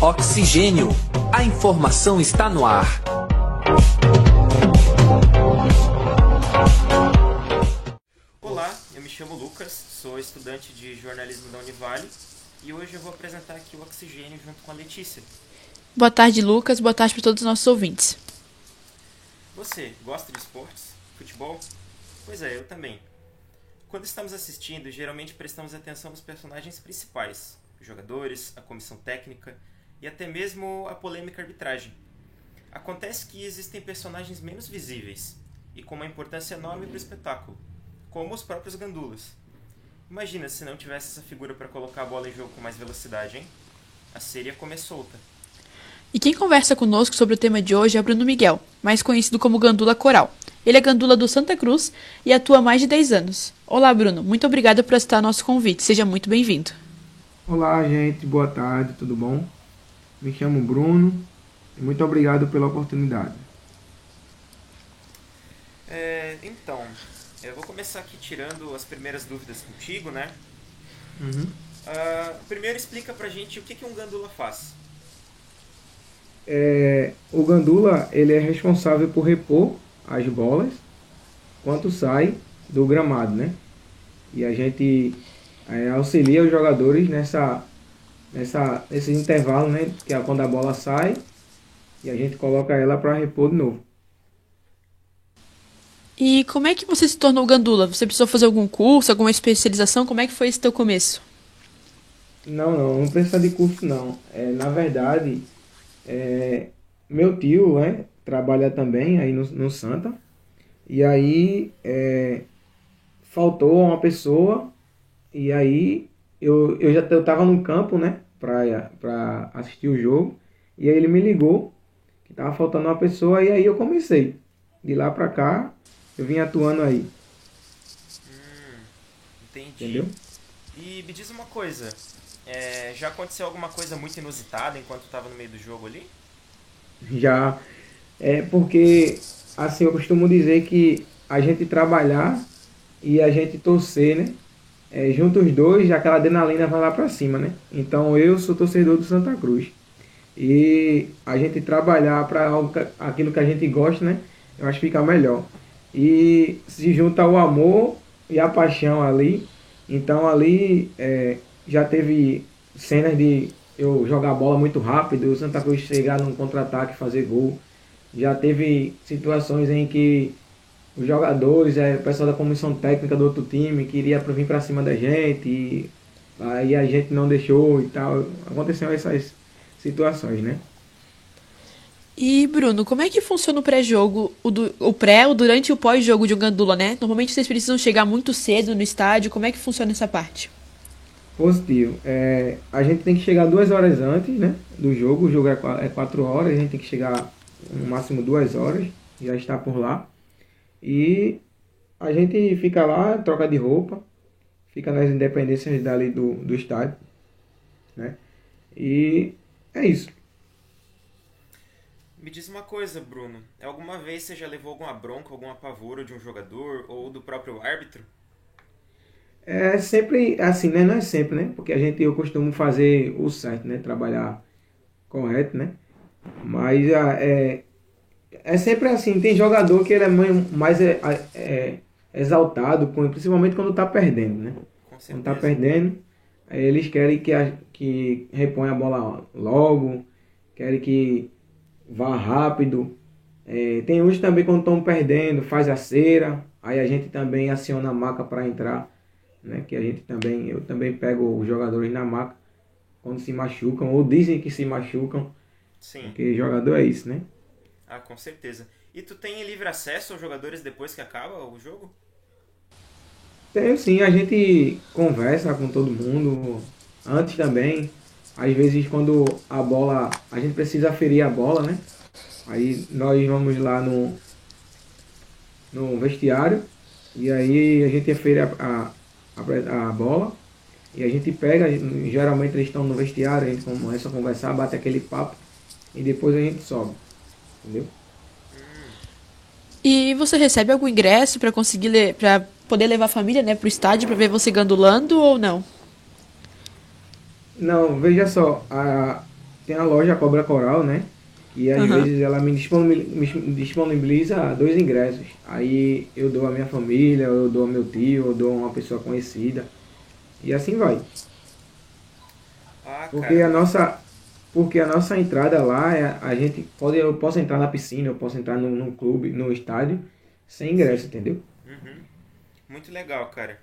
Oxigênio. A informação está no ar. Olá, eu me chamo Lucas, sou estudante de jornalismo da Univale e hoje eu vou apresentar aqui o Oxigênio junto com a Letícia. Boa tarde, Lucas. Boa tarde para todos os nossos ouvintes. Você gosta de esportes? Futebol? Pois é, eu também. Quando estamos assistindo, geralmente prestamos atenção nos personagens principais, jogadores, a comissão técnica e até mesmo a polêmica arbitragem. Acontece que existem personagens menos visíveis e com uma importância enorme para o espetáculo, como os próprios gandulas. Imagina se não tivesse essa figura para colocar a bola em jogo com mais velocidade, hein? A série ia comer solta. E quem conversa conosco sobre o tema de hoje é Bruno Miguel, mais conhecido como Gandula Coral. Ele é gandula do Santa Cruz e atua há mais de 10 anos. Olá, Bruno. Muito obrigada por aceitar nosso convite. Seja muito bem-vindo. Olá, gente. Boa tarde. Tudo bom? Me chamo Bruno e muito obrigado pela oportunidade. É, então, eu vou começar aqui tirando as primeiras dúvidas contigo, né? Uhum. Uh, primeiro explica pra gente o que, que um gandula faz. É, o gandula ele é responsável por repor as bolas quanto sai do gramado, né? E a gente é, auxilia os jogadores nessa, nessa, nesse intervalo, né? Que é quando a bola sai e a gente coloca ela para repor de novo. E como é que você se tornou gandula? Você precisou fazer algum curso, alguma especialização? Como é que foi esse teu começo? Não, não, não precisa de curso não. É, na verdade, é, meu tio, né, trabalha também aí no, no Santa. E aí é, faltou uma pessoa e aí eu, eu já eu tava no campo, né, pra, pra assistir o jogo. E aí ele me ligou que tava faltando uma pessoa e aí eu comecei. De lá pra cá, eu vim atuando aí. Hum, entendi. Entendeu? E me diz uma coisa, é, já aconteceu alguma coisa muito inusitada enquanto estava no meio do jogo ali? Já. É porque, assim, eu costumo dizer que a gente trabalhar e a gente torcer, né? É, junto os dois, aquela adrenalina vai lá pra cima, né? Então eu sou torcedor do Santa Cruz. E a gente trabalhar para aquilo que a gente gosta, né? Eu acho que fica melhor. E se junta o amor e a paixão ali. Então ali é, já teve cenas de eu jogar bola muito rápido, o Santa Cruz chegar num contra-ataque fazer gol. Já teve situações em que os jogadores, é, o pessoal da comissão técnica do outro time queria vir para cima da gente e aí a gente não deixou e tal. Aconteceram essas situações, né? E, Bruno, como é que funciona o pré-jogo, o, o pré, o durante e o pós-jogo de um gandula, né? Normalmente vocês precisam chegar muito cedo no estádio, como é que funciona essa parte? Positivo. É, a gente tem que chegar duas horas antes né, do jogo, o jogo é, é quatro horas, a gente tem que chegar no máximo duas horas, já está por lá. E a gente fica lá, troca de roupa, fica nas independências dali do, do estádio. Né? E é isso. Me diz uma coisa, Bruno. Alguma vez você já levou alguma bronca, algum apavoro de um jogador ou do próprio árbitro? É sempre assim, né? Não é sempre, né? Porque a gente, eu costumo fazer o certo, né? Trabalhar correto, né? Mas é, é sempre assim. Tem jogador que ele é mais é, é, exaltado, principalmente quando tá perdendo, né? Quando tá perdendo, eles querem que, a, que reponha a bola logo, querem que vá rápido. É, tem uns também quando estão perdendo, faz a cera, aí a gente também aciona a maca para entrar né? Que a gente também, eu também pego os jogadores na maca quando se machucam ou dizem que se machucam. Sim. Porque jogador é isso, né? Ah, com certeza. E tu tem livre acesso aos jogadores depois que acaba o jogo? Tenho sim, a gente conversa com todo mundo antes também. Às vezes quando a bola, a gente precisa ferir a bola, né? Aí nós vamos lá no, no vestiário e aí a gente afere a, a, a, a bola e a gente pega, geralmente eles estão no vestiário, a gente começa a conversar, bate aquele papo e depois a gente sobe. Entendeu? E você recebe algum ingresso para conseguir para poder levar a família, né, pro estádio para ver você gandulando ou não? Não, veja só, a, tem a loja Cobra Coral, né? E às Aham. vezes ela me disponibiliza, dois ingressos. Aí eu dou a minha família, eu dou ao meu tio, eu dou a uma pessoa conhecida. E assim vai. Ah, Porque a nossa, porque a nossa entrada lá, é, a gente pode, eu posso entrar na piscina, eu posso entrar no, no clube, no estádio, sem ingresso, entendeu? Uhum. Muito legal, cara.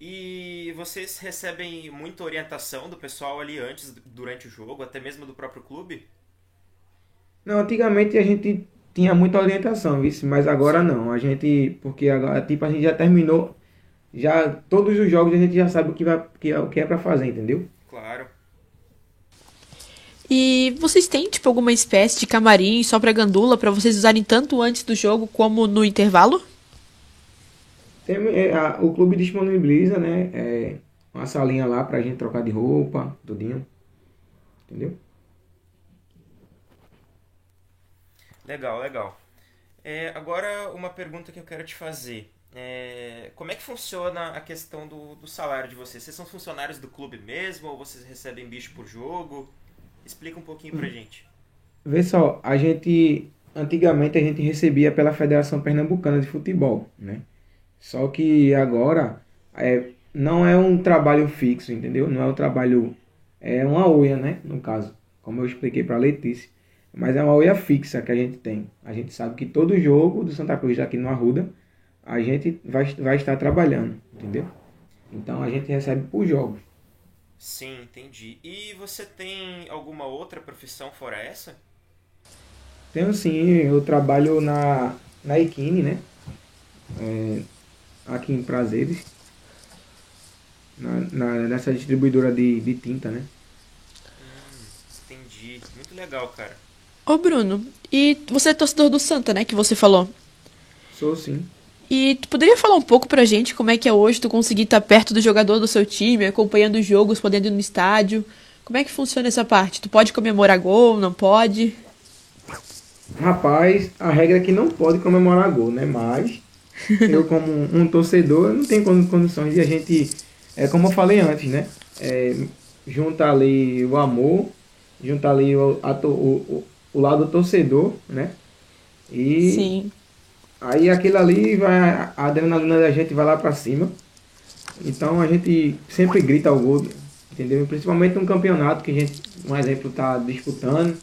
E vocês recebem muita orientação do pessoal ali antes, durante o jogo, até mesmo do próprio clube? Não, antigamente a gente tinha muita orientação, vice, mas agora não. A gente, porque agora, tipo, a gente já terminou, já todos os jogos a gente já sabe o que vai, que é, o que é para fazer, entendeu? E vocês têm, tipo, alguma espécie de camarim só pra gandula pra vocês usarem tanto antes do jogo como no intervalo? Tem, é, a- o clube disponibiliza, né, é, uma salinha lá pra gente trocar de roupa, tudinho, entendeu? Legal, legal. É, agora, uma pergunta que eu quero te fazer. É, como é que funciona a questão do, do salário de vocês? Vocês são funcionários do clube mesmo ou vocês recebem bicho por jogo? Explica um pouquinho pra gente. Vê só, a gente antigamente a gente recebia pela Federação Pernambucana de Futebol, né? Só que agora é, não é um trabalho fixo, entendeu? Não é um trabalho é uma OIA, né? No caso, como eu expliquei para Letícia, mas é uma OIA fixa que a gente tem. A gente sabe que todo jogo do Santa Cruz aqui no Arruda a gente vai, vai estar trabalhando, entendeu? Então a gente recebe por jogos. Sim, entendi. E você tem alguma outra profissão fora essa? Tenho sim, eu trabalho na, na Equine, né? É, aqui em Prazeres. Na, na- nessa distribuidora de, de tinta, né? Entendi. Muito legal, cara. Ô, Bruno, e você é torcedor do Santa, né, que você falou. Sou sim. E tu poderia falar um pouco pra gente como é que é hoje tu conseguir estar perto do jogador do seu time, acompanhando os jogos, podendo ir no estádio? Como é que funciona essa parte? Tu pode comemorar gol, não pode? Rapaz, a regra é que não pode comemorar gol, né? Mas eu como um torcedor, não tenho con- condições de a gente, é como eu falei antes, né? É, junta ali o amor, junta ali o, a o, o, o lado torcedor, né? E Sim. Aí aquilo ali vai, a adrenalina da gente vai lá pra cima. Então a gente sempre grita o gol, entendeu? Principalmente num campeonato que a gente, um exemplo, tá disputando,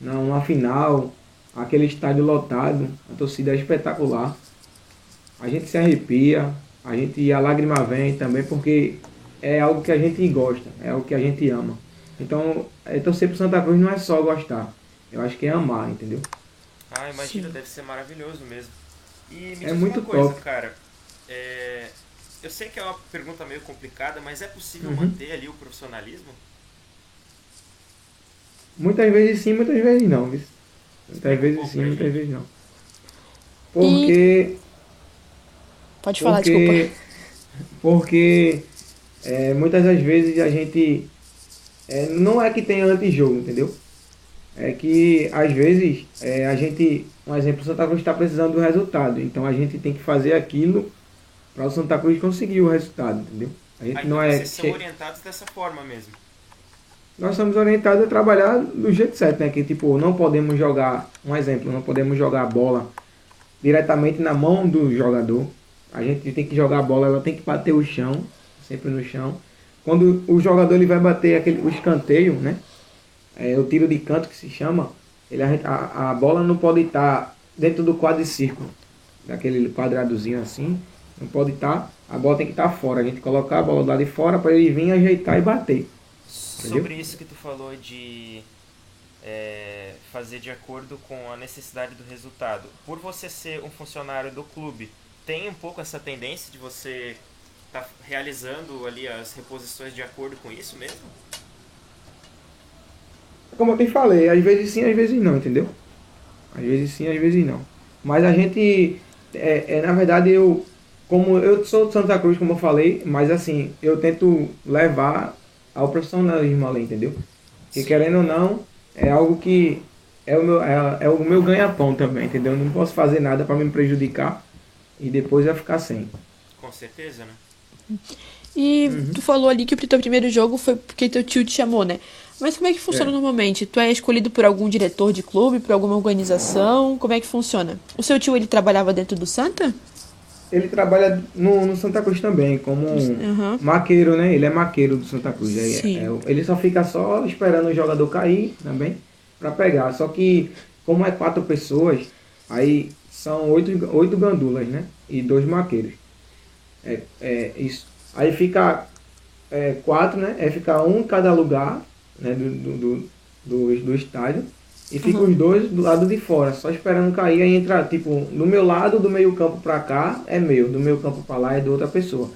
numa final, aquele estádio lotado, a torcida é espetacular. A gente se arrepia, a gente a lágrima vem também porque é algo que a gente gosta, é algo que a gente ama. Então, é, torcer pro Santa Cruz não é só gostar, eu acho que é amar, entendeu? Ah, imagina, deve ser maravilhoso mesmo. E me É diz muito uma coisa, top. cara. É, Eu sei que é uma pergunta meio complicada, mas é possível Uhum. manter ali o profissionalismo? Muitas vezes sim, muitas vezes não. viu? Explica Muitas um vezes pouco sim, muitas gente. vezes não. Porque. Pode falar, porque, desculpa. Porque é, muitas das vezes a gente. é, não é que tenha antijogo, entendeu? É que às vezes é, a gente. Um exemplo, o Santa Cruz está precisando do resultado. Então a gente tem que fazer aquilo para o Santa Cruz conseguir o resultado, entendeu? A gente Ah, não é. vocês são orientados dessa forma mesmo. nós somos orientados a trabalhar do jeito certo, né? Que tipo, não podemos jogar, um exemplo, não podemos jogar a bola diretamente na mão do jogador. A gente tem que jogar a bola, ela tem que bater o chão, sempre no chão. Quando o jogador ele vai bater aquele, o escanteio, né? É, o tiro de canto que se chama, ele, a, a, bola não pode estar dentro do quadricírculo, daquele quadradozinho assim, não pode estar, a bola tem que estar fora. A gente colocar a bola do lado de fora para ele vir ajeitar e bater. Entendeu? Sobre isso que tu falou de é, fazer de acordo com a necessidade do resultado. Por você ser um funcionário do clube, tem um pouco essa tendência de você estar realizando ali as reposições de acordo com isso mesmo? Como eu te falei, às vezes sim, às vezes não, entendeu? Às vezes sim, às vezes não. Mas a gente, é, é, na verdade, eu, como eu sou de Santa Cruz, como eu falei, mas assim, eu tento levar ao profissionalismo ali, entendeu? Que querendo ou não, é algo que é o meu, é, é o meu ganha-pão também, entendeu? Eu não posso fazer nada para me prejudicar e depois eu ficar sem. Com certeza, né? E uhum. tu falou ali que o teu primeiro jogo foi porque teu tio te chamou, né? Mas como é que funciona é. normalmente? Tu é escolhido por algum diretor de clube, por alguma organização? Como é que funciona? O seu tio, ele trabalhava dentro do Santa? Ele trabalha no, no Santa Cruz também, como uhum. maqueiro, né? Ele é maqueiro do Santa Cruz. É, é, ele só fica só esperando o jogador cair também para pegar. Só que, como é quatro pessoas, aí são oito, oito gandulas, né? E dois maqueiros. É, é isso. Aí fica é, quatro, né? É ficar um em cada lugar né, do, do, do, do estádio. E fica uhum. os dois do lado de fora, só esperando cair. Aí entra, tipo, do meu lado, do meio campo pra cá, é meu. Do meio campo pra lá é de outra pessoa.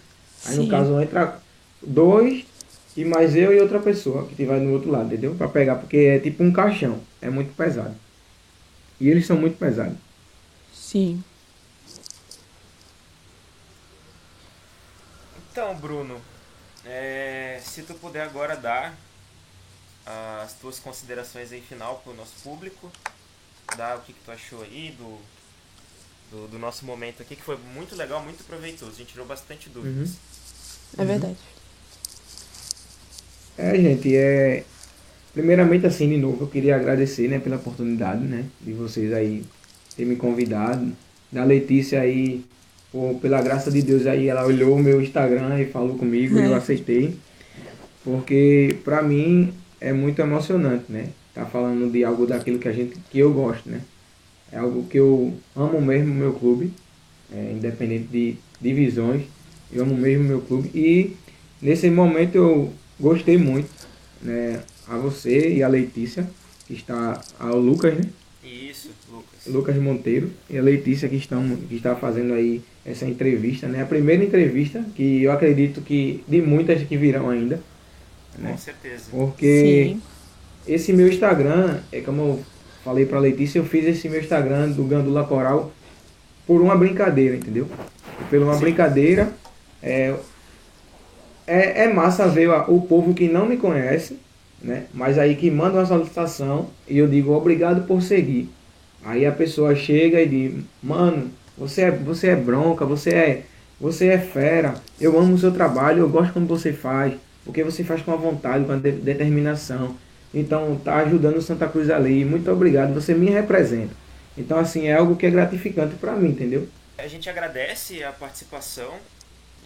Aí Sim. no caso entra dois e mais eu e outra pessoa que vai no outro lado, entendeu? Pra pegar, porque é tipo um caixão. É muito pesado. E eles são muito pesados. Sim. Então, Bruno, é, se tu puder agora dar as tuas considerações aí final para o nosso público, dar o que, que tu achou aí do, do, do, nosso momento aqui, que foi muito legal, muito proveitoso. A gente tirou bastante dúvidas. Uhum. É verdade. É, gente, é. Primeiramente, assim, de novo, eu queria agradecer, né, pela oportunidade, né, de vocês aí ter me convidado. Da Letícia aí, por, pela graça de Deus aí, ela olhou o meu Instagram e falou comigo é. e eu aceitei. Porque, pra mim, é muito emocionante, né? Tá falando de algo daquilo que a gente que eu gosto, né? É algo que eu amo mesmo meu clube, é, independente de divisões, eu amo mesmo meu clube e nesse momento eu gostei muito, né? A você e a Letícia, que está ao Lucas, né? Isso, Lucas. Lucas Monteiro e a Letícia que estão que está fazendo aí essa entrevista, né? A primeira entrevista que eu acredito que de muitas que virão ainda né? Com certeza. Porque Sim. esse meu Instagram, é como eu falei pra Letícia, eu fiz esse meu Instagram do Gandula Coral por uma brincadeira, entendeu? Por uma Sim. brincadeira. É, é, é massa ver o povo que não me conhece, né? Mas aí que manda uma solicitação e eu digo obrigado por seguir. Aí a pessoa chega e diz, mano, você é, você é bronca, você é, você é fera, eu amo o seu trabalho, eu gosto como você faz porque você faz com a vontade, com a de determinação. Então, tá ajudando o Santa Cruz ali. Muito obrigado, você me representa. Então, assim, é algo que é gratificante para mim, entendeu? A gente agradece a participação.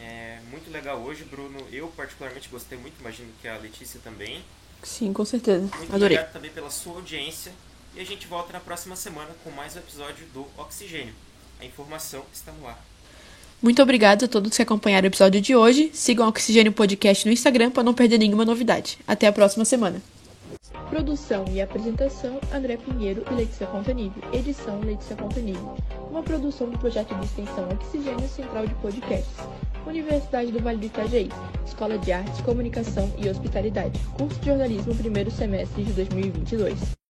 É muito legal hoje, Bruno. Eu particularmente gostei muito, imagino que a Letícia também. Sim, com certeza. Muito Adorei. obrigado também pela sua audiência. E a gente volta na próxima semana com mais um episódio do Oxigênio. A informação está no ar. Muito obrigado a todos que acompanharam o episódio de hoje. Sigam o Oxigênio Podcast no Instagram para não perder nenhuma novidade. Até a próxima semana. Produção e apresentação: André Pinheiro e Letícia Fontanilli. Edição: Letícia Fontanilli. Uma produção do projeto de extensão Oxigênio Central de Podcasts. Universidade do Vale do Itajaí. Escola de Artes, Comunicação e Hospitalidade. Curso de Jornalismo, primeiro semestre de 2022.